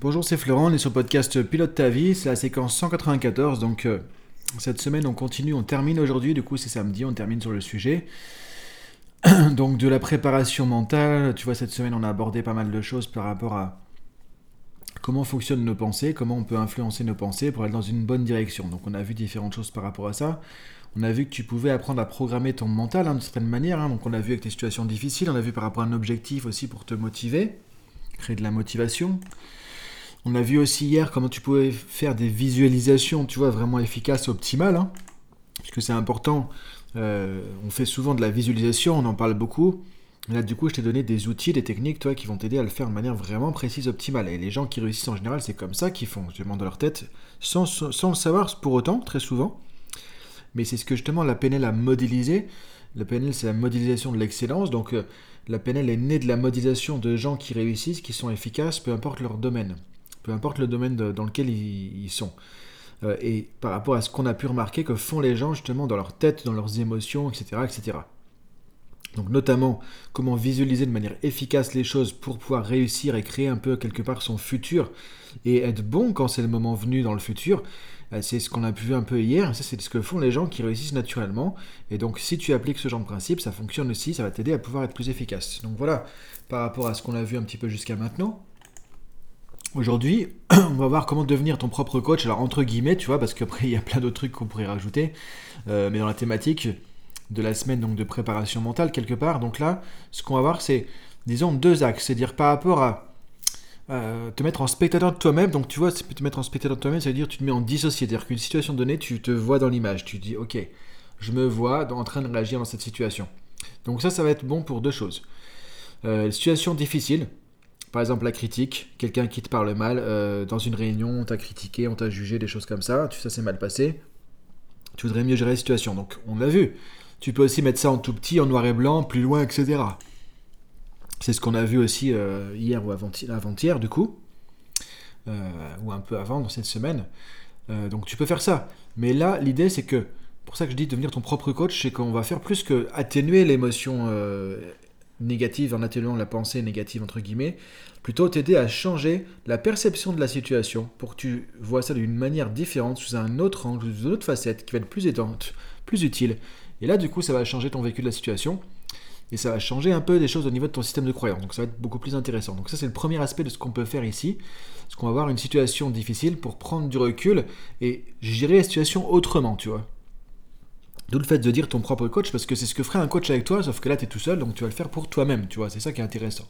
Bonjour, c'est Florent, on est sur le podcast Pilote ta vie, c'est la séquence 194, donc euh, cette semaine on continue, on termine aujourd'hui, du coup c'est samedi, on termine sur le sujet. donc de la préparation mentale, tu vois, cette semaine on a abordé pas mal de choses par rapport à comment fonctionnent nos pensées, comment on peut influencer nos pensées pour aller dans une bonne direction. Donc on a vu différentes choses par rapport à ça. On a vu que tu pouvais apprendre à programmer ton mental hein, d'une certaine manière, hein. donc on a vu avec tes situations difficiles, on a vu par rapport à un objectif aussi pour te motiver, créer de la motivation. On a vu aussi hier comment tu pouvais faire des visualisations, tu vois, vraiment efficaces, optimales, hein, puisque c'est important. Euh, on fait souvent de la visualisation, on en parle beaucoup. Là, du coup, je t'ai donné des outils, des techniques, toi, qui vont t'aider à le faire de manière vraiment précise, optimale. Et les gens qui réussissent en général, c'est comme ça qu'ils font, justement, dans leur tête, sans, sans, le savoir pour autant, très souvent. Mais c'est ce que justement la PNL a modélisé. La PNL, c'est la modélisation de l'excellence. Donc, euh, la PNL est née de la modélisation de gens qui réussissent, qui sont efficaces, peu importe leur domaine peu importe le domaine dans lequel ils, sont. Euh, et par rapport à ce qu'on a pu remarquer que font les gens justement dans leur tête, dans leurs émotions, etc. etc. Donc notamment comment visualiser de manière efficace les choses pour pouvoir réussir et créer un peu quelque part son futur et être bon quand c'est le moment venu dans le futur. Euh, c'est ce qu'on a vu un peu hier, ça c'est ce que font les gens qui réussissent naturellement. Et donc si tu appliques ce genre de principe, ça fonctionne aussi, ça va t'aider à pouvoir être plus efficace. Donc voilà, par rapport à ce qu'on a vu un petit peu jusqu'à maintenant. Aujourd'hui, on va voir comment devenir ton propre coach. Alors, entre guillemets, tu vois, parce qu'après, il y a plein d'autres trucs qu'on pourrait rajouter. Euh, mais dans la thématique de la semaine donc de préparation mentale, quelque part. Donc là, ce qu'on va voir, c'est, disons, deux axes. C'est-à-dire par rapport à te mettre en spectateur de toi-même. Donc, tu vois, te mettre en spectateur de toi-même, c'est-à-dire tu te mets en dissocié. C'est-à-dire qu'une situation donnée, tu te vois dans l'image. Tu dis, OK, je me vois en train de réagir dans cette situation. Donc, ça, ça va être bon pour deux choses. Euh, situation difficile par exemple, la critique, quelqu'un qui te parle mal, euh, dans une réunion, on t'a critiqué, on t'a jugé, des choses comme ça, ça s'est mal passé, tu voudrais mieux gérer la situation. Donc, on l'a vu. Tu peux aussi mettre ça en tout petit, en noir et blanc, plus loin, etc. C'est ce qu'on a vu aussi euh, hier ou avant-hier, du coup, euh, ou un peu avant dans cette semaine. donc, tu peux faire ça. Mais là, l'idée, c'est que, pour ça que je dis devenir ton propre coach, c'est qu'on va faire plus que atténuer l'émotion négative en atténuant la pensée négative entre guillemets, plutôt t'aider à changer la perception de la situation pour que tu vois ça d'une manière différente, sous un autre angle, sous une autre facette qui va être plus aidante, plus utile. Et là du coup ça va changer ton vécu de la situation et ça va changer un peu des choses au niveau de ton système de croyance. Donc ça va être beaucoup plus intéressant. Donc ça c'est le premier aspect de ce qu'on peut faire ici. Parce qu'on va avoir une situation difficile pour prendre du recul et gérer la situation autrement, tu vois. D'où le fait de dire ton propre coach, parce que c'est ce que ferait un coach avec toi, sauf que là, tu es tout seul, donc tu vas le faire pour toi-même, tu vois, c'est ça qui est intéressant.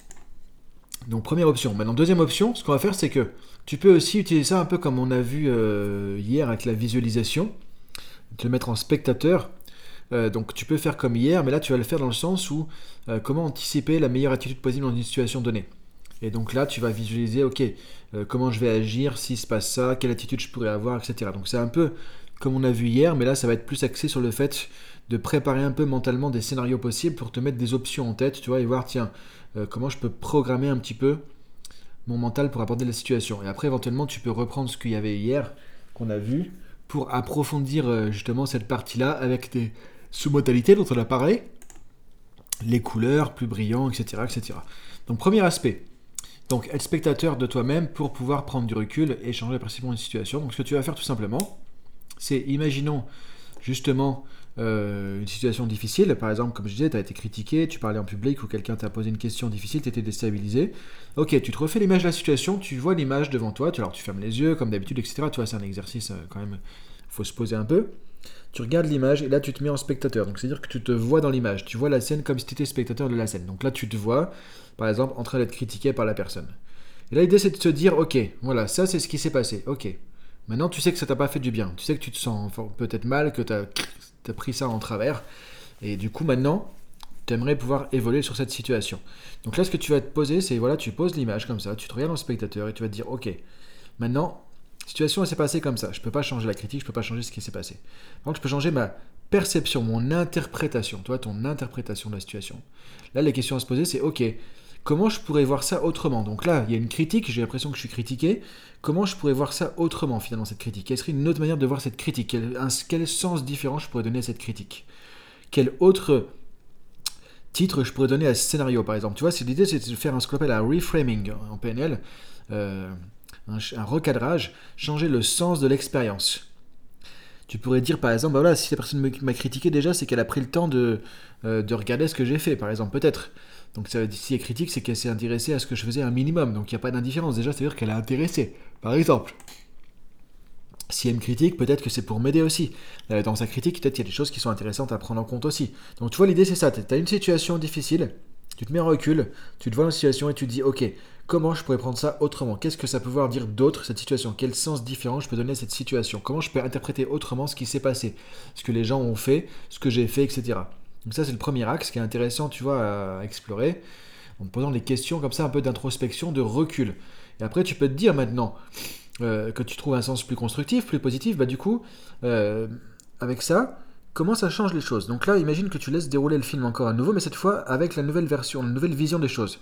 Donc première option. Maintenant, deuxième option, ce qu'on va faire, c'est que tu peux aussi utiliser ça un peu comme on a vu euh, hier avec la visualisation, te le mettre en spectateur. Euh, donc tu peux faire comme hier, mais là tu vas le faire dans le sens où euh, comment anticiper la meilleure attitude possible dans une situation donnée. Et donc là, tu vas visualiser, ok, comment je vais agir s'il se passe ça, quelle attitude je pourrais avoir, etc. Donc c'est un peu comme on a vu hier, mais là ça va être plus axé sur le fait de préparer un peu mentalement des scénarios possibles pour te mettre des options en tête, tu vois, et voir, tiens, euh, comment je peux programmer un petit peu mon mental pour aborder la situation. Et après, éventuellement, tu peux reprendre ce qu'il y avait hier, qu'on a vu, pour approfondir euh, justement cette partie-là avec des sous-modalités dont on a parlé, les couleurs plus brillants, etc., etc. Donc, premier aspect. Donc, être spectateur de toi-même pour pouvoir prendre du recul et changer précisément une situation. Donc, ce que tu vas faire tout simplement, c'est, imaginons justement euh, une situation difficile, par exemple, comme je disais, tu as été critiqué, tu parlais en public ou quelqu'un t'a posé une question difficile, tu étais déstabilisé. Ok, tu te refais l'image de la situation, tu vois l'image devant toi, alors tu fermes les yeux comme d'habitude, etc. Tu vois, c'est un exercice euh, quand même, faut se poser un peu. Tu regardes l'image et là tu te mets en spectateur. Donc c'est-à-dire que tu te vois dans l'image, tu vois la scène comme si tu étais spectateur de la scène. Donc là tu te vois, par exemple, en train d'être critiqué par la personne. Et là l'idée c'est de se dire, ok, voilà, ça c'est ce qui s'est passé, ok. Maintenant, tu sais que ça t'a pas fait du bien. Tu sais que tu te sens peut-être mal, que tu as, pris ça en travers. Et du coup, maintenant, tu aimerais pouvoir évoluer sur cette situation. Donc là, ce que tu vas te poser, c'est voilà, tu poses l'image comme ça, tu te regardes le spectateur et tu vas te dire, ok, maintenant, situation s'est passée comme ça. Je peux pas changer la critique, je peux pas changer ce qui s'est passé. Donc, je peux changer ma perception, mon interprétation, toi, ton interprétation de la situation. Là, les questions à se poser, c'est ok, comment je pourrais voir ça autrement? Donc là, il y a une critique, j'ai l'impression que je suis critiqué. Comment je pourrais voir ça autrement, finalement, cette critique? Quelle serait une autre manière de voir cette critique? Quel, sens différent je pourrais donner à cette critique? Quel autre titre je pourrais donner à ce scénario, par exemple? Tu vois, l'idée, c'est de faire ce qu'on appelle un reframing en PNL. Euh, un, recadrage, changer le sens de l'expérience. Tu pourrais dire par exemple, bah voilà, si la personne m'a critiqué déjà, c'est qu'elle a pris le temps de, euh, de regarder ce que j'ai fait, par exemple, peut-être. Donc si elle critique, c'est qu'elle s'est intéressée à ce que je faisais un minimum. Donc il n'y a pas d'indifférence. Déjà, c'est-à-dire qu'elle a intéressé. Par exemple. Si elle me critique, peut-être que c'est pour m'aider aussi. Dans sa critique, peut-être qu'il y a des choses qui sont intéressantes à prendre en compte aussi. Donc tu vois, l'idée c'est ça. Tu as une situation difficile, tu te mets en recul, tu te vois dans la situation et tu te dis, ok, comment je pourrais prendre ça autrement? Qu'est-ce que ça peut vouloir dire d'autre, cette situation? Quel sens différent je peux donner à cette situation? Comment je peux interpréter autrement ce qui s'est passé? Ce que les gens ont fait, ce que j'ai fait, etc. Donc ça, c'est le premier axe qui est intéressant, tu vois, à explorer, en te posant des questions comme ça, un peu d'introspection, de recul. Et après, tu peux te dire maintenant euh, que tu trouves un sens plus constructif, plus positif, bah du coup, euh, avec ça, comment ça change les choses? Donc là, imagine que tu laisses dérouler le film encore à nouveau, mais cette fois avec la nouvelle version, la nouvelle vision des choses.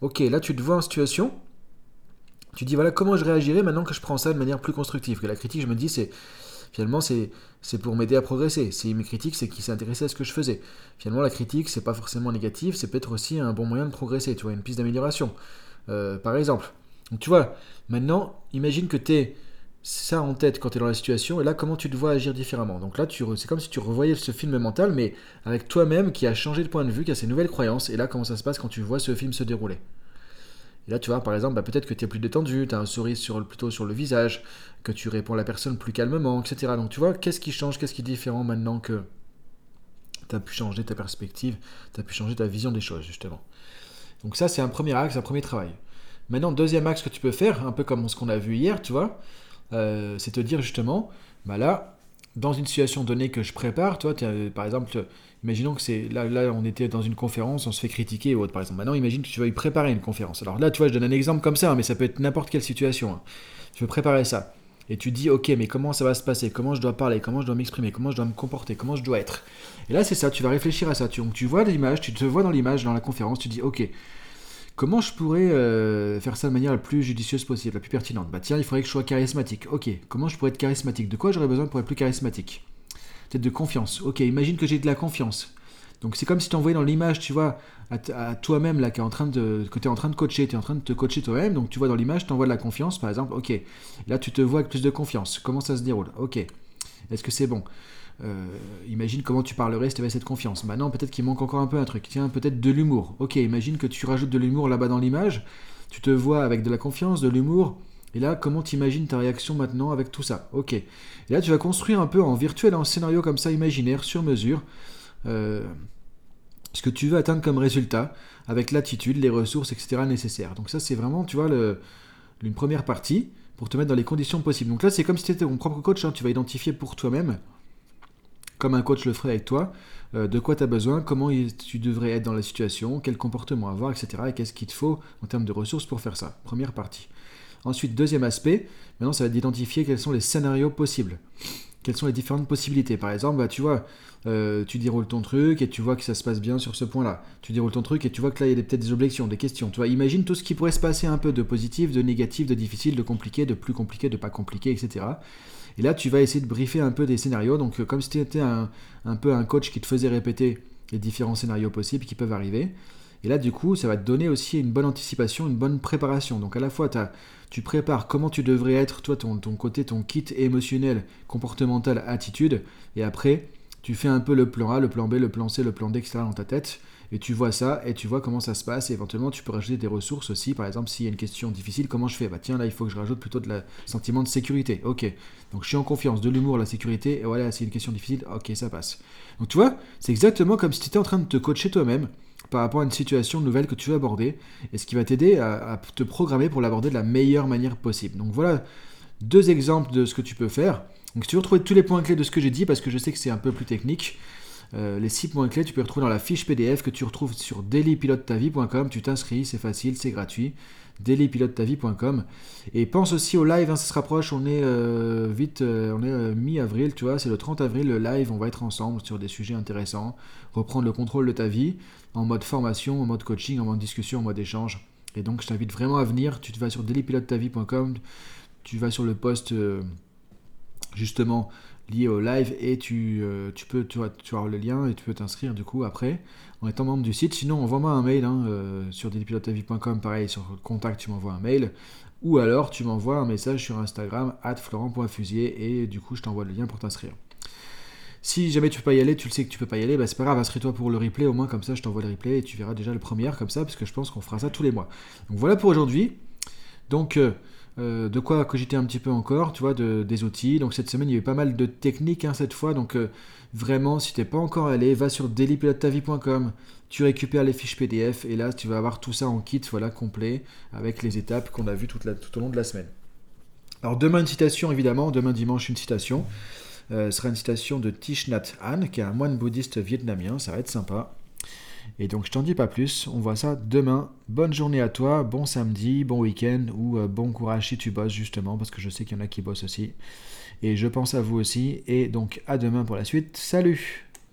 Ok, là, tu te vois en situation, tu dis voilà comment je réagirais maintenant que je prends ça de manière plus constructive? Que la critique, je me dis, c'est Finalement, c'est, pour m'aider à progresser. Si mes critiques, c'est qu'il s'est intéressé à ce que je faisais. Finalement, la critique, c'est pas forcément négatif, c'est peut-être aussi un bon moyen de progresser, tu vois, une piste d'amélioration. Euh, par exemple. Donc, tu vois, maintenant, imagine que tu es ça en tête quand tu es dans la situation, et là, comment tu te vois agir différemment? Donc là, c'est comme si tu revoyais ce film mental, mais avec toi-même qui a changé de point de vue, qui a ses nouvelles croyances, et là, comment ça se passe quand tu vois ce film se dérouler? Là, tu vois, par exemple, bah, peut-être que tu es plus détendu, tu as un sourire sur, plutôt sur le visage, que tu réponds à la personne plus calmement, etc. Donc, tu vois, qu'est-ce qui change, qu'est-ce qui est différent maintenant que tu as pu changer ta perspective, tu as pu changer ta vision des choses, justement? Donc, ça, c'est un premier axe, un premier travail. Maintenant, deuxième axe que tu peux faire, un peu comme ce qu'on a vu hier, tu vois, euh, c'est te dire justement, bah là, dans une situation donnée que je prépare, toi, par exemple, Imaginons que c'est là, là, on était dans une conférence, on se fait critiquer ou autre, par exemple. Maintenant, imagine que tu vas y préparer une conférence. Alors là, tu vois, je donne un exemple comme ça, hein, mais ça peut être n'importe quelle situation. Hein. Tu veux préparer ça. Et tu dis, ok, mais comment ça va se passer? Comment je dois parler? Comment je dois m'exprimer? Comment je dois me comporter? Comment je dois être? Et là, c'est ça, tu vas réfléchir à ça. Tu, tu vois l'image, tu te vois dans l'image, dans la conférence, tu dis, ok, comment je pourrais euh, faire ça de manière la plus judicieuse possible, la plus pertinente? Bah tiens, il faudrait que je sois charismatique. Ok, comment je pourrais être charismatique? De quoi j'aurais besoin pour être plus charismatique? Peut-être de confiance. Ok, imagine que j'ai de la confiance. Donc c'est comme si tu envoyais dans l'image, tu vois, à, toi-même là, qui est en train de, que tu es en train de coacher, tu es en train de te coacher toi-même, donc tu vois dans l'image, tu envoies de la confiance, par exemple, ok, là tu te vois avec plus de confiance, comment ça se déroule, ok, est-ce que c'est bon? Euh, Imagine comment tu parlerais si tu avais cette confiance. Maintenant, peut-être qu'il manque encore un peu un truc, tiens, peut-être de l'humour, ok, imagine que tu rajoutes de l'humour là-bas dans l'image, tu te vois avec de la confiance, de l'humour, et là, comment tu imagines ta réaction maintenant avec tout ça? Ok. Et là, tu vas construire un peu en virtuel, un scénario comme ça, imaginaire, sur mesure, euh, ce que tu veux atteindre comme résultat, avec l'attitude, les ressources, etc. nécessaires. Donc ça, c'est vraiment, tu vois, une première partie pour te mettre dans les conditions possibles. Donc là, c'est comme si tu étais ton propre coach, hein. tu vas identifier pour toi-même, comme un coach le ferait avec toi, euh, de quoi tu as besoin, comment tu devrais être dans la situation, quel comportement avoir, etc. Et qu'est-ce qu'il te faut en termes de ressources pour faire ça. Première partie. Ensuite, deuxième aspect, maintenant ça va être d'identifier quels sont les scénarios possibles. Quelles sont les différentes possibilités Par exemple, bah, tu vois, euh, tu déroules ton truc et tu vois que ça se passe bien sur ce point-là. Tu déroules ton truc et tu vois que là, il y a peut-être des objections, des questions. Tu imagine tout ce qui pourrait se passer un peu de positif, de négatif, de difficile, de compliqué, de plus compliqué, de pas compliqué, etc. Et là, tu vas essayer de briefer un peu des scénarios. Donc, euh, comme si tu étais un peu un coach qui te faisait répéter les différents scénarios possibles qui peuvent arriver. Et là, du coup, ça va te donner aussi une bonne anticipation, une bonne préparation. Donc, à la fois, tu prépares comment tu devrais être, toi, ton, côté, ton kit émotionnel, comportemental, attitude. Et après, tu fais un peu le plan A, le plan B, le plan C, le plan D, etc. dans ta tête, et tu vois ça, et tu vois comment ça se passe, et éventuellement tu peux rajouter des ressources aussi, par exemple s'il y a une question difficile, comment je fais? Bah tiens, là il faut que je rajoute plutôt de la sentiment de sécurité, ok. Donc je suis en confiance, de l'humour, la sécurité, et voilà, c'est une question difficile, ok, ça passe. Donc tu vois, c'est exactement comme si tu étais en train de te coacher toi-même par rapport à une situation nouvelle que tu veux aborder, et ce qui va t'aider à, te programmer pour l'aborder de la meilleure manière possible. Donc voilà deux exemples de ce que tu peux faire. Donc si tu veux retrouver tous les points clés de ce que j'ai dit, parce que je sais que c'est un peu plus technique, euh, les six points clés, tu peux les retrouver dans la fiche PDF que tu retrouves sur dailypilotetavie.com. Tu t'inscris, c'est facile, c'est gratuit. dailypilotetavie.com. Et pense aussi au live, hein, ça se rapproche, on est euh, vite, euh, on est mi-avril, tu vois, c'est le 30 avril, le live, on va être ensemble sur des sujets intéressants, reprendre le contrôle de ta vie en mode formation, en mode coaching, en mode discussion, en mode échange. Et donc je t'invite vraiment à venir, tu te vas sur dailypilotetavie.com, tu vas sur le poste justement lié au live et tu, euh, tu peux tu, tu le lien et tu peux t'inscrire du coup après en étant membre du site. Sinon, envoie-moi un mail hein, euh, sur délipilotetavie.com, pareil, sur contact, tu m'envoies un mail ou alors tu m'envoies un message sur Instagram, florent.fusier, et du coup je t'envoie le lien pour t'inscrire. Si jamais tu peux pas y aller, tu le sais que tu peux pas y aller, bah c'est pas grave, inscris-toi pour le replay, au moins comme ça je t'envoie le replay et tu verras déjà le premier comme ça, parce que je pense qu'on fera ça tous les mois. Donc voilà pour aujourd'hui. Donc euh, euh, de quoi cogiter un petit peu encore, tu vois, de, des outils. Donc cette semaine il y a eu pas mal de techniques hein, cette fois, donc euh, vraiment si t'es pas encore allé, va sur dailypilotetavie.com, tu récupères les fiches PDF et là tu vas avoir tout ça en kit, voilà, complet, avec les étapes qu'on a vues tout au long de la semaine. Alors demain une citation évidemment, demain dimanche une citation. Ce sera une citation de Thich Nhat Hanh, qui est un moine bouddhiste vietnamien, ça va être sympa. Et donc je t'en dis pas plus, on voit ça demain. Bonne journée à toi, bon samedi, bon week-end ou euh, bon courage si tu bosses justement, parce que je sais qu'il y en a qui bossent aussi. Et je pense à vous aussi. Et donc à demain pour la suite. Salut